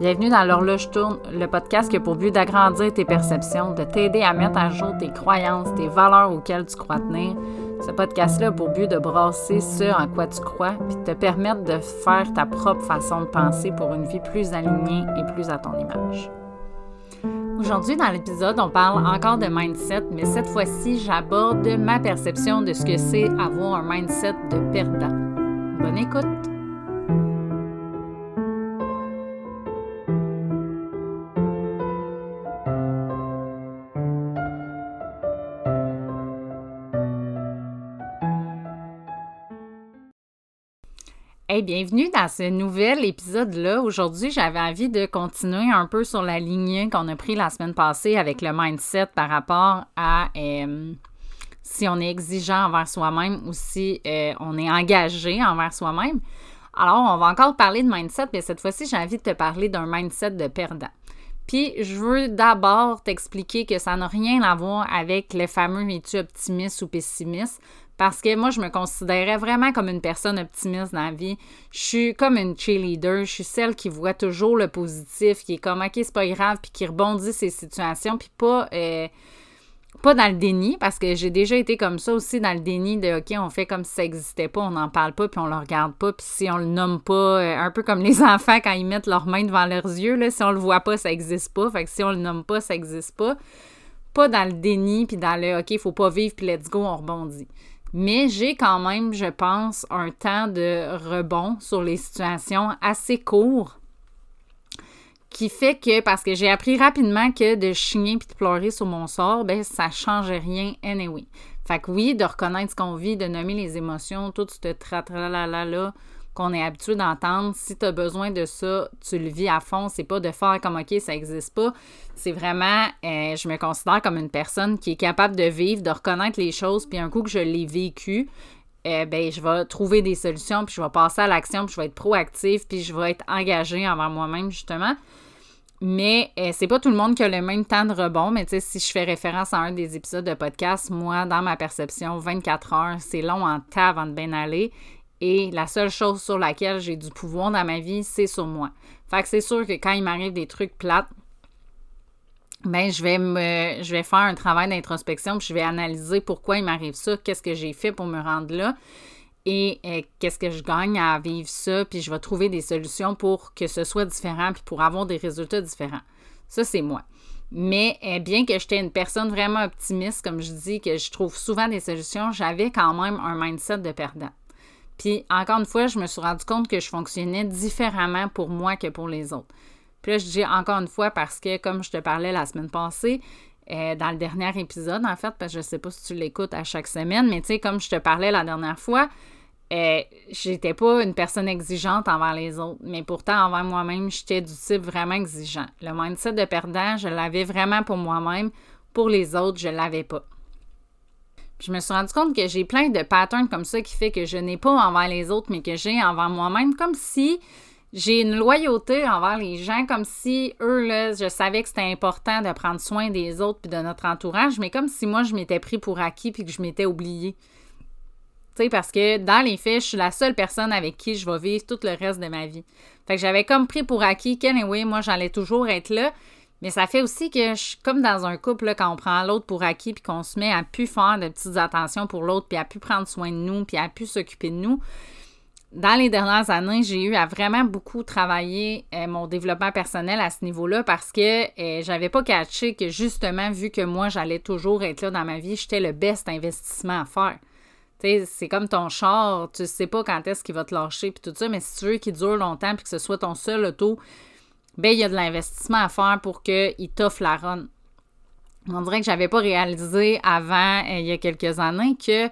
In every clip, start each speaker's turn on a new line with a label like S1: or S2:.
S1: Bienvenue dans l'horloge tourne, le podcast qui a pour but d'agrandir tes perceptions, de t'aider à mettre à jour tes croyances, tes valeurs auxquelles tu crois tenir. Ce podcast-là a pour but de brasser ce en quoi tu crois, puis de te permettre de faire ta propre façon de penser pour une vie plus alignée et plus à ton image. Aujourd'hui, dans l'épisode, on parle encore de mindset, mais cette fois-ci, j'aborde ma perception de ce que c'est avoir un mindset de perdant. Bonne écoute! Hey, bienvenue dans ce nouvel épisode-là. Aujourd'hui, j'avais envie de continuer un peu sur la lignée qu'on a pris la semaine passée avec le mindset par rapport à euh, si on est exigeant envers soi-même ou si euh, on est engagé envers soi-même. Alors, on va encore parler de mindset, mais cette fois-ci, j'ai envie de te parler d'un mindset de perdant. Puis, je veux d'abord t'expliquer que ça n'a rien à voir avec le fameux es-tu optimiste ou pessimiste parce que moi, je me considérais vraiment comme une personne optimiste dans la vie. Je suis comme une cheerleader. Je suis celle qui voit toujours le positif, qui est comme, OK, c'est pas grave, puis qui rebondit ces situations, puis pas, euh, pas dans le déni, parce que j'ai déjà été comme ça aussi dans le déni de, OK, on fait comme si ça n'existait pas, on n'en parle pas, puis on le regarde pas, puis si on le nomme pas, euh, un peu comme les enfants quand ils mettent leurs mains devant leurs yeux, là, si on le voit pas, ça n'existe pas. Fait que si on le nomme pas, ça n'existe pas. Pas dans le déni, puis dans le, OK, il faut pas vivre, puis let's go, on rebondit. Mais j'ai quand même, je pense, un temps de rebond sur les situations assez court qui fait que, parce que j'ai appris rapidement que de chigner puis de pleurer sur mon sort, ben ça changeait rien anyway. Fait que oui, de reconnaître ce qu'on vit, de nommer les émotions, tout ce tra-tra-la-la-là, qu'on est habitué d'entendre. Si tu as besoin de ça, tu le vis à fond. C'est pas de faire comme OK, ça n'existe pas. C'est vraiment, euh, je me considère comme une personne qui est capable de vivre, de reconnaître les choses, puis un coup que je l'ai vécu, euh, ben, je vais trouver des solutions, puis je vais passer à l'action, puis je vais être proactive, puis je vais être engagée envers moi-même, justement. Mais euh, c'est pas tout le monde qui a le même temps de rebond. Mais tu sais, si je fais référence à un des épisodes de podcast, moi, dans ma perception, 24 heures, c'est long en tas avant de bien aller. Et la seule chose sur laquelle j'ai du pouvoir dans ma vie, c'est sur moi. Fait que c'est sûr que quand il m'arrive des trucs plates, ben je vais me je vais faire un travail d'introspection, puis je vais analyser pourquoi il m'arrive ça, qu'est-ce que j'ai fait pour me rendre là et euh, qu'est-ce que je gagne à vivre ça, puis je vais trouver des solutions pour que ce soit différent puis pour avoir des résultats différents. Ça c'est moi. Mais euh, bien que j'étais une personne vraiment optimiste, comme je dis, que je trouve souvent des solutions, j'avais quand même un mindset de perdant. Puis encore une fois, je me suis rendu compte que je fonctionnais différemment pour moi que pour les autres. Puis là, je dis encore une fois parce que, comme je te parlais la semaine passée, euh, dans le dernier épisode, en fait, parce que je sais pas si tu l'écoutes à chaque semaine, mais tu sais, comme je te parlais la dernière fois, euh, j'étais pas une personne exigeante envers les autres, mais pourtant, envers moi-même, j'étais du type vraiment exigeant. Le mindset de perdant, je l'avais vraiment pour moi-même. Pour les autres, je l'avais pas je me suis rendu compte que j'ai plein de patterns comme ça qui fait que je n'ai pas envers les autres, mais que j'ai envers moi-même, comme si j'ai une loyauté envers les gens, comme si eux, je savais que c'était important de prendre soin des autres puis de notre entourage, mais comme si moi, je m'étais pris pour acquis puis que je m'étais oubliée. Tu sais, parce que dans les faits, je suis la seule personne avec qui je vais vivre tout le reste de ma vie. Fait que j'avais comme pris pour acquis qu'anyway, moi, j'allais toujours être là. Mais ça fait aussi que je suis comme dans un couple, quand on prend l'autre pour acquis, puis qu'on se met à plus faire de petites attentions pour l'autre, puis à plus prendre soin de nous, puis à plus s'occuper de nous. Dans les dernières années, j'ai eu à vraiment beaucoup travailler euh, mon développement personnel à ce niveau-là parce que euh, j'avais pas catché que justement, vu que moi, j'allais toujours être là dans ma vie, j'étais le best investissement à faire. C'est comme ton char, tu sais pas quand est-ce qu'il va te lâcher, puis tout ça, mais si tu veux qu'il dure longtemps, puis que ce soit ton seul auto, ben il y a de l'investissement à faire pour qu'il t'offre la run. On dirait que j'avais pas réalisé avant, euh, il y a quelques années, que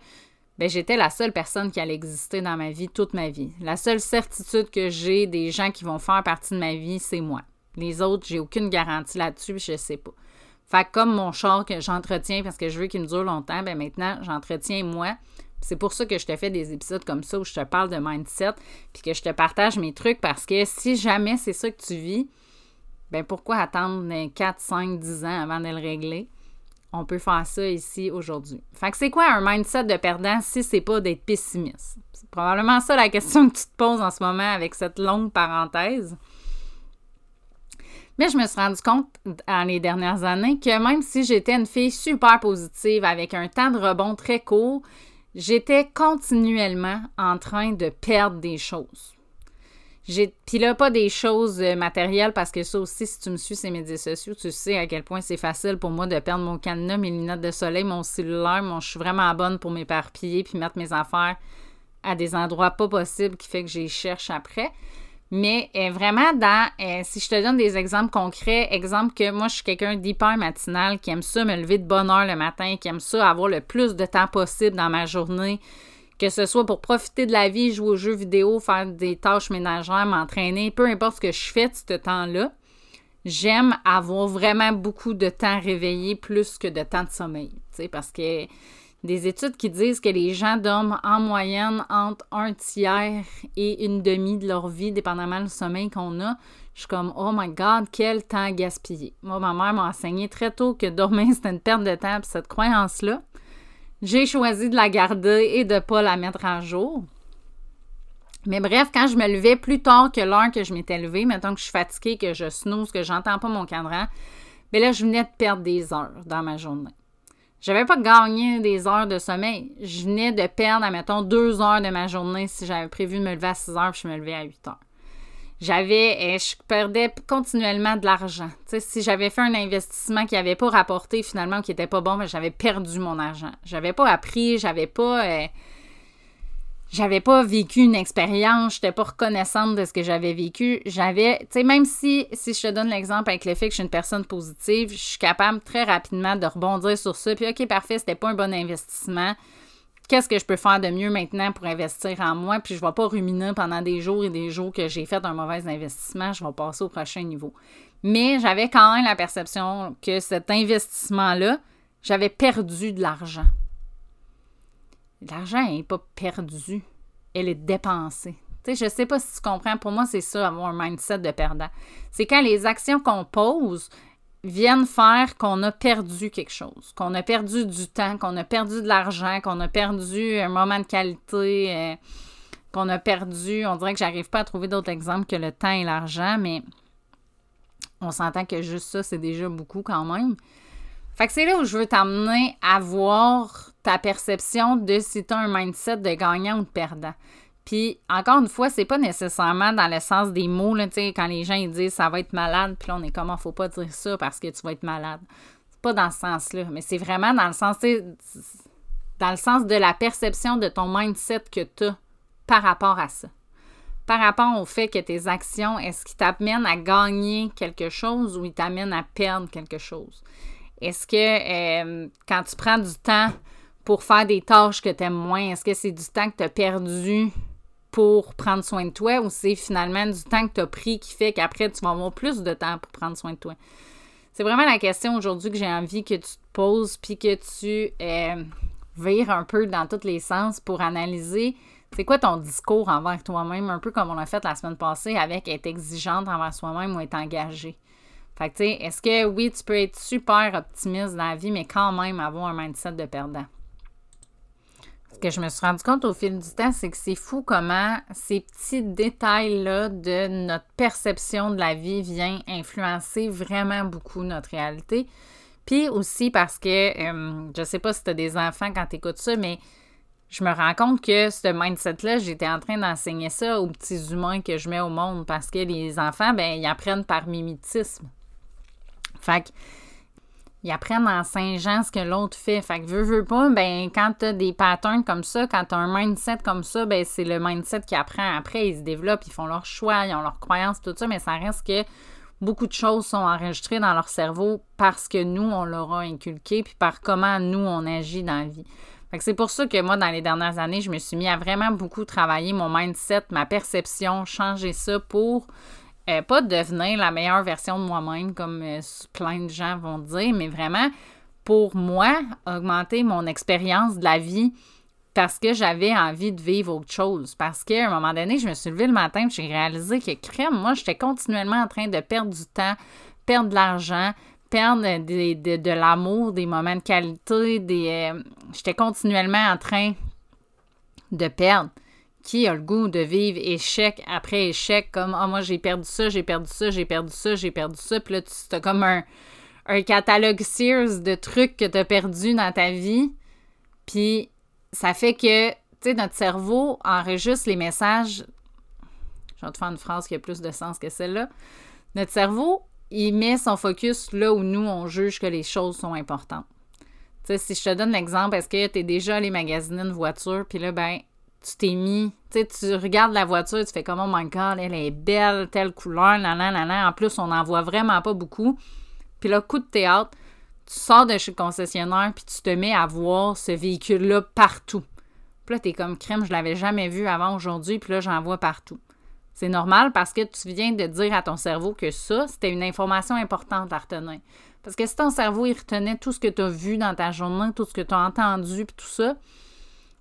S1: ben, j'étais la seule personne qui allait exister dans ma vie toute ma vie. La seule certitude que j'ai des gens qui vont faire partie de ma vie, c'est moi. Les autres, j'ai aucune garantie là-dessus, je sais pas. Fait comme mon char que j'entretiens parce que je veux qu'il me dure longtemps, ben maintenant, j'entretiens moi. C'est pour ça que je te fais des épisodes comme ça où je te parle de mindset puis que je te partage mes trucs parce que si jamais c'est ça que tu vis, ben pourquoi attendre 4, 5, 10 ans avant de le régler? On peut faire ça ici aujourd'hui. Fait que c'est quoi un mindset de perdant si c'est pas d'être pessimiste? C'est probablement ça la question que tu te poses en ce moment avec cette longue parenthèse. Mais je me suis rendu compte dans les dernières années que même si j'étais une fille super positive avec un temps de rebond très court, j'étais continuellement en train de perdre des choses. Puis là, pas des choses euh, matérielles, parce que ça aussi, si tu me suis ces médias sociaux, tu sais à quel point c'est facile pour moi de perdre mon cadenas, mes lunettes de soleil, mon cellulaire. Mon, je suis vraiment bonne pour m'éparpiller puis mettre mes affaires à des endroits pas possibles qui fait que j'y cherche après. Mais euh, vraiment, dans, euh, si je te donne des exemples concrets, exemple que moi, je suis quelqu'un d'hyper matinal qui aime ça me lever de bonne heure le matin, qui aime ça avoir le plus de temps possible dans ma journée, que ce soit pour profiter de la vie, jouer aux jeux vidéo, faire des tâches ménagères, m'entraîner, peu importe ce que je fais de ce temps-là, j'aime avoir vraiment beaucoup de temps réveillé plus que de temps de sommeil. Parce que des études qui disent que les gens dorment en moyenne entre un tiers et une demi de leur vie, dépendamment du sommeil qu'on a. Je suis comme, oh my God, quel temps gaspillé. Moi, ma mère m'a enseigné très tôt que dormir, c'était une perte de temps. cette croyance-là, j'ai choisi de la garder et de ne pas la mettre en jour. Mais bref, quand je me levais plus tard que l'heure que je m'étais levée, mettons que je suis fatiguée, que je snooze, que j'entends pas mon cadran, bien là, je venais de perdre des heures dans ma journée. Je n'avais pas gagné des heures de sommeil. Je venais de perdre, admettons, deux heures de ma journée si j'avais prévu de me lever à 6 heures je me levais à 8 heures j'avais, je perdais continuellement de l'argent. si j'avais fait un investissement qui n'avait pas rapporté finalement, qui n'était pas bon, ben, j'avais perdu mon argent. J'avais pas appris, j'avais pas, euh, j'avais pas vécu une expérience, j'étais pas reconnaissante de ce que j'avais vécu. J'avais, tu même si, si je te donne l'exemple avec le fait que je suis une personne positive, je suis capable très rapidement de rebondir sur ça. Puis ok, parfait, c'était pas un bon investissement qu'est-ce que je peux faire de mieux maintenant pour investir en moi, puis je ne vais pas ruminer pendant des jours et des jours que j'ai fait un mauvais investissement, je vais passer au prochain niveau. Mais j'avais quand même la perception que cet investissement-là, j'avais perdu de l'argent. L'argent n'est pas perdu, elle est dépensée. Je ne sais pas si tu comprends, pour moi, c'est ça, avoir un mindset de perdant. C'est quand les actions qu'on pose, viennent faire qu'on a perdu quelque chose, qu'on a perdu du temps, qu'on a perdu de l'argent, qu'on a perdu un moment de qualité, euh, qu'on a perdu, on dirait que j'arrive pas à trouver d'autres exemples que le temps et l'argent, mais on s'entend que juste ça, c'est déjà beaucoup quand même. Fait que c'est là où je veux t'amener à voir ta perception de si tu as un mindset de gagnant ou de perdant. Puis, encore une fois, c'est pas nécessairement dans le sens des mots, là, quand les gens ils disent ça va être malade, puis là, on est comme, faut pas dire ça parce que tu vas être malade. C'est pas dans ce sens-là, mais c'est vraiment dans le sens, dans le sens de la perception de ton mindset que tu as par rapport à ça. Par rapport au fait que tes actions, est-ce qu'ils t'amènent à gagner quelque chose ou ils t'amènent à perdre quelque chose? Est-ce que euh, quand tu prends du temps pour faire des tâches que tu aimes moins, est-ce que c'est du temps que tu as perdu pour prendre soin de toi ou c'est finalement du temps que tu as pris qui fait qu'après tu vas avoir plus de temps pour prendre soin de toi? C'est vraiment la question aujourd'hui que j'ai envie que tu te poses puis que tu euh, vires un peu dans tous les sens pour analyser c'est quoi ton discours envers toi-même, un peu comme on l'a fait la semaine passée avec être exigeante envers soi-même ou être engagé. Fait que tu sais, est-ce que oui, tu peux être super optimiste dans la vie, mais quand même avoir un mindset de perdant? Que je me suis rendu compte au fil du temps, c'est que c'est fou comment ces petits détails-là de notre perception de la vie viennent influencer vraiment beaucoup notre réalité. Puis aussi parce que, euh, je sais pas si tu as des enfants quand tu écoutes ça, mais je me rends compte que ce mindset-là, j'étais en train d'enseigner ça aux petits humains que je mets au monde parce que les enfants, ben, ils apprennent par mimétisme. Fait que ils apprennent en Saint-Jean ce que l'autre fait. Fait que veux, veux pas, ben quand t'as des patterns comme ça, quand t'as un mindset comme ça, ben c'est le mindset qui apprend. Après, ils se développent, ils font leur choix, ils ont leurs croyances, tout ça, mais ça reste que beaucoup de choses sont enregistrées dans leur cerveau parce que nous, on leur a inculqué, puis par comment nous, on agit dans la vie. Fait que c'est pour ça que moi, dans les dernières années, je me suis mis à vraiment beaucoup travailler mon mindset, ma perception, changer ça pour euh, pas devenir la meilleure version de moi-même, comme euh, plein de gens vont dire, mais vraiment pour moi, augmenter mon expérience de la vie parce que j'avais envie de vivre autre chose. Parce qu'à un moment donné, je me suis levée le matin et j'ai réalisé que crème, moi, j'étais continuellement en train de perdre du temps, perdre de l'argent, perdre de, l'amour, des moments de qualité, des. Euh, j'étais continuellement en train de perdre Qui a le goût de vivre échec après échec, comme Ah, moi j'ai perdu ça, j'ai perdu ça, j'ai perdu ça, j'ai perdu ça. Puis là, tu as comme un, un catalogue Sears de trucs que tu as perdu dans ta vie. Puis ça fait que, tu sais, notre cerveau enregistre les messages. Je vais te faire une phrase qui a plus de sens que celle-là. Notre cerveau, il met son focus là où nous, on juge que les choses sont importantes. Tu sais, si je te donne l'exemple, est-ce que tu es déjà allé magasiner une voiture, puis là, ben, tu t'es mis, tu sais, tu regardes la voiture, tu fais comme, oh my god, elle est belle, telle couleur, nan, nan, nan. En plus, on n'en voit vraiment pas beaucoup. Puis là, coup de théâtre, tu sors de chez le concessionnaire, puis tu te mets à voir ce véhicule-là partout. Puis là, t'es comme crème, je l'avais jamais vu avant aujourd'hui, puis là, j'en vois partout. C'est normal parce que tu viens de dire à ton cerveau que ça, c'était une information importante à retenir. Parce que si ton cerveau, il retenait tout ce que tu as vu dans ta journée, tout ce que tu as entendu, puis tout ça,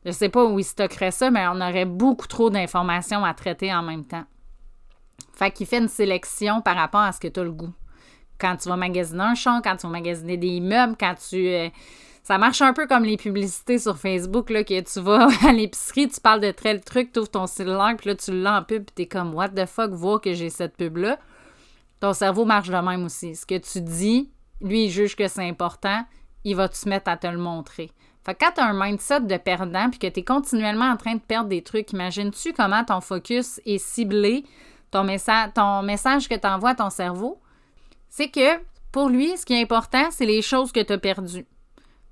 S1: je sais pas où il stockerait ça, mais on aurait beaucoup trop d'informations à traiter en même temps. Fait qu'il fait une sélection par rapport à ce que tu as le goût quand tu vas magasiner un champ, quand tu vas magasiner des meubles, quand tu. Euh, ça marche un peu comme les publicités sur Facebook, là, que tu vas à l'épicerie, tu parles de tel truc, tu ouvres ton cellulaire, puis là, tu l'as en pub, puis t'es comme, what the fuck, vois que j'ai cette pub-là. Ton cerveau marche de même aussi. Ce que tu dis, lui, il juge que c'est important, il va te mettre à te le montrer. Quand tu as un mindset de perdant, puis que tu es continuellement en train de perdre des trucs, imagines-tu comment ton focus est ciblé, ton, ton message que tu envoies à ton cerveau? c'est que pour lui, ce qui est important, c'est les choses que tu as perdues.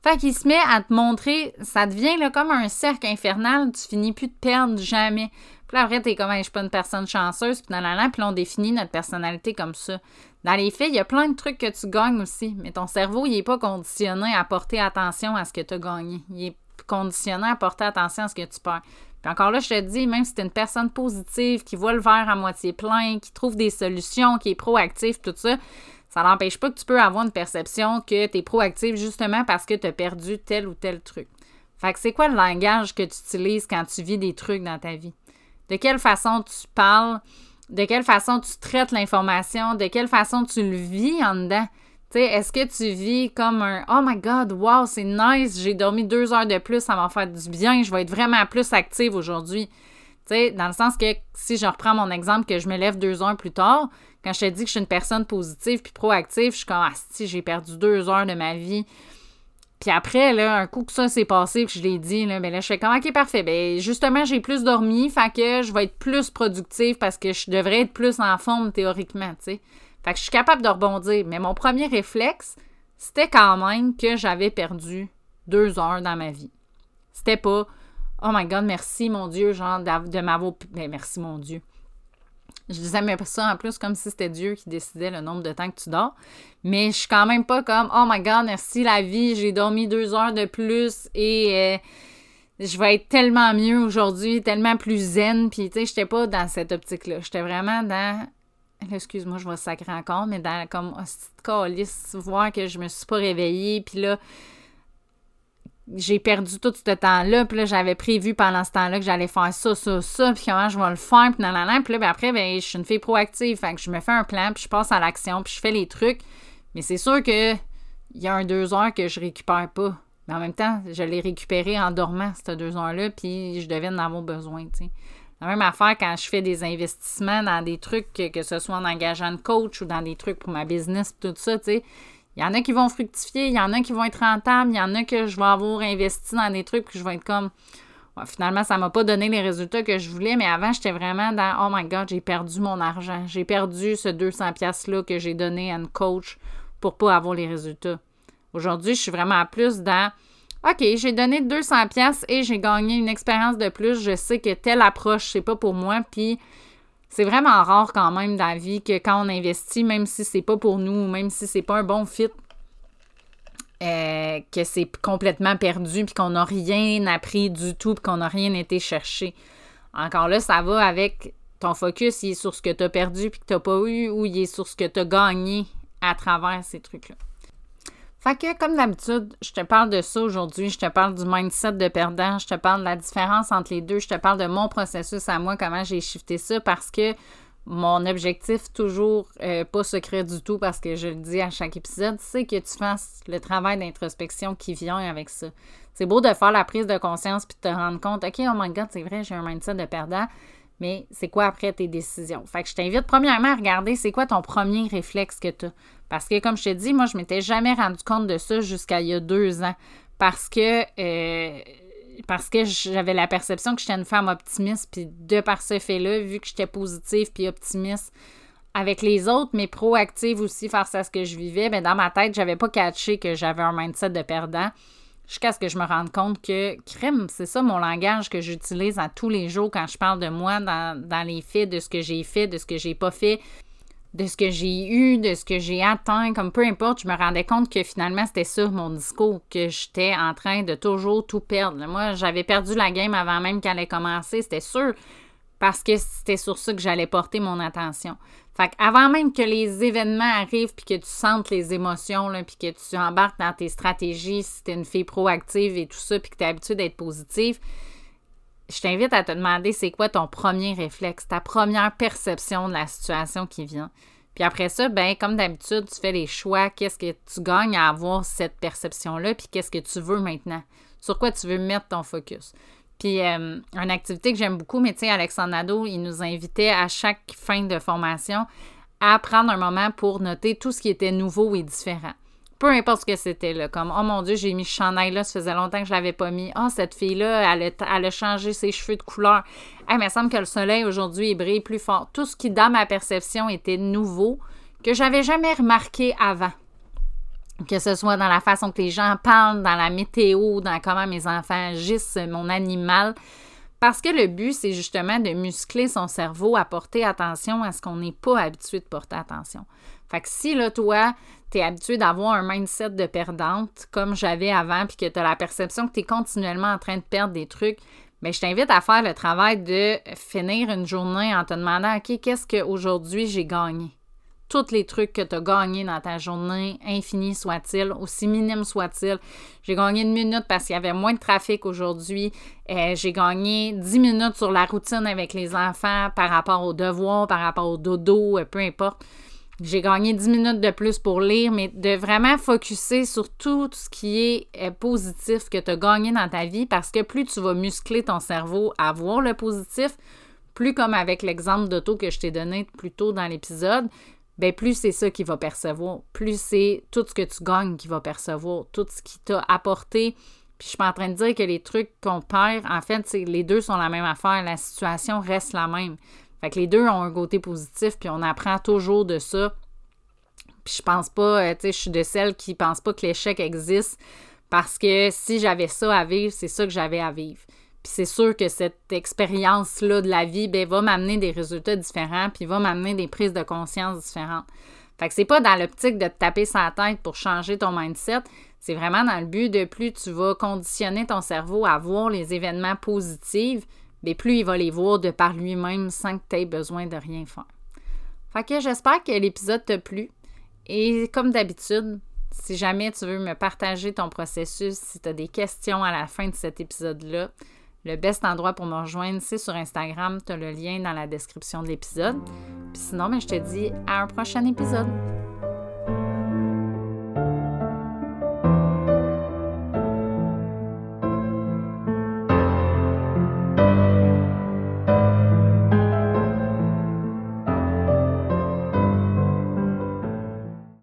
S1: Fait qu'il se met à te montrer, ça devient là, comme un cercle infernal, tu finis plus de perdre jamais. Puis là, après, t'es comme, je suis pas une personne chanceuse, puis dans la puis là, on définit notre personnalité comme ça. Dans les faits, il y a plein de trucs que tu gagnes aussi, mais ton cerveau, il est pas conditionné à porter attention à ce que tu as gagné. Il est conditionné à porter attention à ce que tu perds. Puis encore là, je te dis, même si tu une personne positive, qui voit le verre à moitié plein, qui trouve des solutions, qui est proactive, tout ça, ça n'empêche pas que tu peux avoir une perception que tu es proactive justement parce que tu as perdu tel ou tel truc. Fait que c'est quoi le langage que tu utilises quand tu vis des trucs dans ta vie? De quelle façon tu parles? De quelle façon tu traites l'information? De quelle façon tu le vis en dedans? est-ce que tu vis comme un Oh my God, wow, c'est nice, j'ai dormi deux heures de plus, ça va faire du bien, je vais être vraiment plus active aujourd'hui. Dans le sens que si je reprends mon exemple que je me lève deux heures plus tard, quand je te dis que je suis une personne positive puis proactive, je suis comme Ah, si, j'ai perdu deux heures de ma vie. Puis après, là, un coup que ça s'est passé, puis je l'ai dit, là, ben là, je fais comme, OK, parfait. Ben, justement, j'ai plus dormi, fait que je vais être plus productive parce que je devrais être plus en forme théoriquement, tu sais. Fait que je suis capable de rebondir. Mais mon premier réflexe, c'était quand même que j'avais perdu deux heures dans ma vie. C'était pas Oh my God, merci mon Dieu, genre de m'avoir. Ben, merci mon Dieu. Je disais même ça en plus comme si c'était Dieu qui décidait le nombre de temps que tu dors. Mais je suis quand même pas comme Oh my God, merci la vie, j'ai dormi deux heures de plus et euh, je vais être tellement mieux aujourd'hui, tellement plus zen. Puis tu sais, j'étais pas dans cette optique-là. J'étais vraiment dans excuse-moi, je vais sacrer encore, mais dans comme calice, voir que je me suis pas réveillée, puis là, j'ai perdu tout ce temps-là, puis là, j'avais prévu pendant ce temps-là que j'allais faire ça, ça, ça, puis comment je vais le faire, puis nan, puis là, ben après, ben, je suis une fille proactive, fait que je me fais un plan, puis je passe à l'action, puis je fais les trucs, mais c'est sûr que il y a un deux heures que je récupère pas. Mais en même temps, je l'ai récupéré en dormant, ces deux heures-là, puis je devais en avoir besoin, tu sais. La même affaire quand je fais des investissements dans des trucs, que, ce soit en engageant un coach ou dans des trucs pour ma business, tout ça, tu sais. Il y en a qui vont fructifier, il y en a qui vont être rentables, il y en a que je vais avoir investi dans des trucs que je vais être comme. finalement, ça m'a pas donné les résultats que je voulais, mais avant, j'étais vraiment dans Oh my God, j'ai perdu mon argent. J'ai perdu ce 200$-là que j'ai donné à une coach pour pas avoir les résultats. Aujourd'hui, je suis vraiment plus dans OK, j'ai donné 200 pièces et j'ai gagné une expérience de plus. Je sais que telle approche, c'est pas pour moi. Puis c'est vraiment rare quand même dans la vie que quand on investit, même si c'est pas pour nous, même si c'est pas un bon fit, euh, que c'est complètement perdu puis qu'on n'a rien appris du tout puis qu'on n'a rien été chercher. Encore là, ça va avec ton focus, il est sur ce que tu as perdu puis que tu n'as pas eu ou il est sur ce que tu as gagné à travers ces trucs-là. Comme d'habitude, je te parle de ça aujourd'hui, je te parle du mindset de perdant, je te parle de la différence entre les deux, je te parle de mon processus à moi, comment j'ai shifté ça, parce que mon objectif, toujours euh, pas secret du tout parce que je le dis à chaque épisode, c'est que tu fasses le travail d'introspection qui vient avec ça. C'est beau de faire la prise de conscience puis de te rendre compte, OK, oh my God, c'est vrai, j'ai un mindset de perdant, mais c'est quoi après tes décisions? Fait que je t'invite premièrement à regarder c'est quoi ton premier réflexe que tu as. Parce que, comme je te dis, moi, je m'étais jamais rendu compte de ça jusqu'à il y a deux ans. Parce que. Euh, parce que j'avais la perception que j'étais une femme optimiste, puis de par ce fait-là, vu que j'étais positive puis optimiste avec les autres, mais proactive aussi face à ce que je vivais, bien, dans ma tête, j'avais pas catché que j'avais un mindset de perdant. Jusqu'à ce que je me rende compte que, crème, c'est ça mon langage que j'utilise à tous les jours quand je parle de moi, dans, les faits, de ce que j'ai fait, de ce que j'ai pas fait, de ce que j'ai eu, de ce que j'ai atteint, comme peu importe, je me rendais compte que finalement c'était ça mon discours, que j'étais en train de toujours tout perdre. Moi, j'avais perdu la game avant même qu'elle ait commencé, c'était sûr, parce que c'était sur ça que j'allais porter mon attention. Fait avant même que les événements arrivent, puis que tu sentes les émotions, puis que tu embarques dans tes stratégies, si tu es une fille proactive et tout ça, puis que tu es habituée d'être positive, je t'invite à te demander c'est quoi ton premier réflexe, ta première perception de la situation qui vient. Puis après ça, ben comme d'habitude, tu fais les choix, qu'est-ce que tu gagnes à avoir cette perception-là, puis qu'est-ce que tu veux maintenant, sur quoi tu veux mettre ton focus? Puis euh, une activité que j'aime beaucoup, mais tu sais, Alexandre Nadeau, il nous invitait à chaque fin de formation à prendre un moment pour noter tout ce qui était nouveau et différent peu importe ce que c'était, là, comme Oh mon Dieu, j'ai mis ce là, ça faisait longtemps que je l'avais pas mis. oh, cette fille-là, elle a, elle a, changé ses cheveux de couleur. Hey, mais il me semble que le soleil aujourd'hui brille plus fort. Tout ce qui, dans ma perception, était nouveau, que j'avais jamais remarqué avant. Que ce soit dans la façon que les gens parlent, dans la météo, dans comment mes enfants agissent, mon animal. Parce que le but, c'est justement de muscler son cerveau à porter attention à ce qu'on n'est pas habitué de porter attention. Fait que si là, toi, tu es habitué d'avoir un mindset de perdante comme j'avais avant, puis que tu as la perception que tu es continuellement en train de perdre des trucs, mais ben, je t'invite à faire le travail de finir une journée en te demandant OK, qu'est-ce qu'aujourd'hui j'ai gagné? Tous les trucs que tu as gagnés dans ta journée, infini soit-il, aussi minime soit-il. J'ai gagné une minute parce qu'il y avait moins de trafic aujourd'hui. Euh, j'ai gagné dix minutes sur la routine avec les enfants par rapport aux devoirs, par rapport au dodo, euh, peu importe. J'ai gagné 10 minutes de plus pour lire, mais de vraiment focuser sur tout ce qui est euh, positif que tu as gagné dans ta vie parce que plus tu vas muscler ton cerveau à voir le positif, plus comme avec l'exemple d'auto que je t'ai donné plus tôt dans l'épisode, ben plus c'est ça qu'il va percevoir, plus c'est tout ce que tu gagnes qu'il va percevoir, tout ce qui t'a apporté. Puis je suis en train de dire que les trucs qu'on perd, en fait, les deux sont la même affaire, la situation reste la même. Fait que les deux ont un côté positif, puis on apprend toujours de ça. Puis je pense pas, euh, tu sais, je suis de celles qui pensent pas que l'échec existe parce que si j'avais ça à vivre, c'est ça que j'avais à vivre. Puis c'est sûr que cette expérience-là de la vie, ben, va m'amener des résultats différents, puis va m'amener des prises de conscience différentes. Fait que c'est pas dans l'optique de te taper sa tête pour changer ton mindset, c'est vraiment dans le but de plus tu vas conditionner ton cerveau à voir les événements positifs, mais plus il va les voir de par lui-même sans que tu aies besoin de rien faire. Fait que j'espère que l'épisode t'a plu. Et comme d'habitude, si jamais tu veux me partager ton processus, si tu as des questions à la fin de cet épisode-là, le best endroit pour me rejoindre, c'est sur Instagram. Tu as le lien dans la description de l'épisode. Puis sinon, ben, je te dis à un prochain épisode.